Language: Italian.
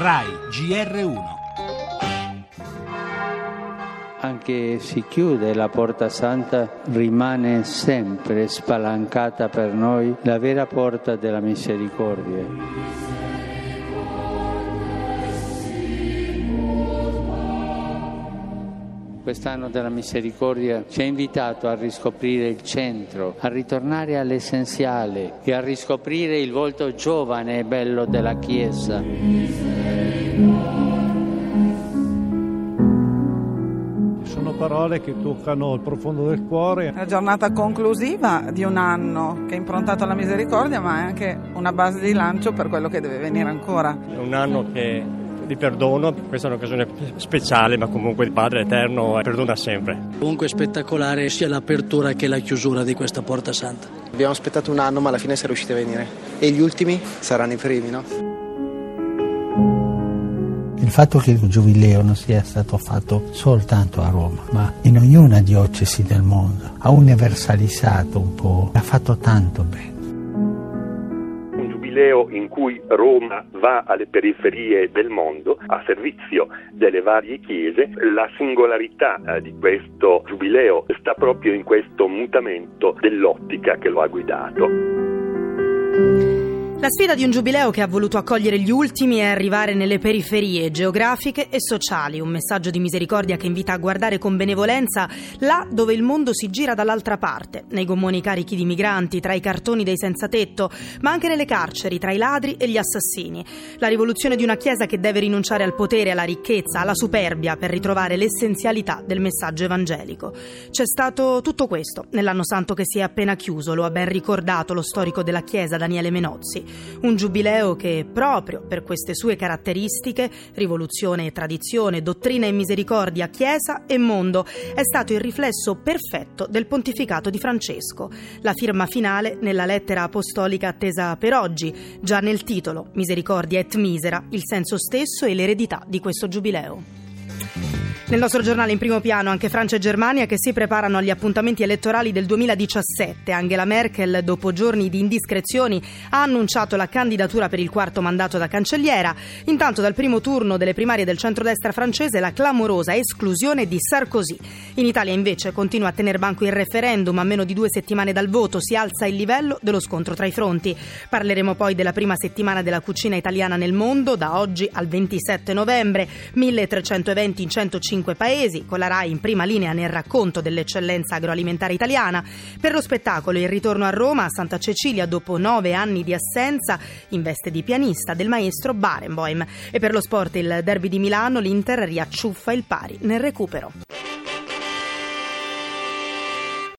RAI GR1 anche si chiude la porta santa, rimane sempre spalancata per noi la vera porta della misericordia. Quest'anno della misericordia ci ha invitato a riscoprire il centro, a ritornare all'essenziale e a riscoprire il volto giovane e bello della Chiesa. Sono parole che toccano il profondo del cuore. La giornata conclusiva di un anno che è improntato alla misericordia, ma è anche una base di lancio per quello che deve venire ancora. È un anno che di perdono, questa è un'occasione speciale, ma comunque il Padre Eterno perdona sempre. Comunque spettacolare sia l'apertura che la chiusura di questa Porta Santa. Abbiamo aspettato un anno, ma alla fine si è riusciti a venire. E gli ultimi saranno i primi, no? Il fatto che il giubileo non sia stato fatto soltanto a Roma, ma in ognuna diocesi del mondo, ha universalizzato un po', ha fatto tanto bene giubileo in cui Roma va alle periferie del mondo a servizio delle varie chiese. La singolarità eh, di questo giubileo sta proprio in questo mutamento dell'ottica che lo ha guidato. La sfida di un giubileo che ha voluto accogliere gli ultimi e arrivare nelle periferie geografiche e sociali, un messaggio di misericordia che invita a guardare con benevolenza là dove il mondo si gira dall'altra parte, nei gommoni carichi di migranti, tra i cartoni dei senza tetto, ma anche nelle carceri, tra i ladri e gli assassini. La rivoluzione di una Chiesa che deve rinunciare al potere, alla ricchezza, alla superbia per ritrovare l'essenzialità del messaggio evangelico. C'è stato tutto questo nell'anno santo che si è appena chiuso, lo ha ben ricordato lo storico della Chiesa Daniele Menozzi. Un giubileo che, proprio per queste sue caratteristiche, rivoluzione e tradizione, dottrina e misericordia, Chiesa e mondo, è stato il riflesso perfetto del pontificato di Francesco. La firma finale nella lettera apostolica attesa per oggi, già nel titolo Misericordia et misera, il senso stesso e l'eredità di questo giubileo. Nel nostro giornale in primo piano anche Francia e Germania che si preparano agli appuntamenti elettorali del 2017. Angela Merkel, dopo giorni di indiscrezioni, ha annunciato la candidatura per il quarto mandato da cancelliera. Intanto dal primo turno delle primarie del centrodestra francese la clamorosa esclusione di Sarkozy. In Italia invece continua a tener banco il referendum a meno di due settimane dal voto. Si alza il livello dello scontro tra i fronti. Parleremo poi della prima settimana della cucina italiana nel mondo, da oggi al 27 novembre. 1300 eventi in 150 cinque paesi, con la RAI in prima linea nel racconto dell'eccellenza agroalimentare italiana. Per lo spettacolo il ritorno a Roma a Santa Cecilia dopo nove anni di assenza in veste di pianista del maestro Barenboim. E per lo sport il derby di Milano l'Inter riacciuffa il pari nel recupero.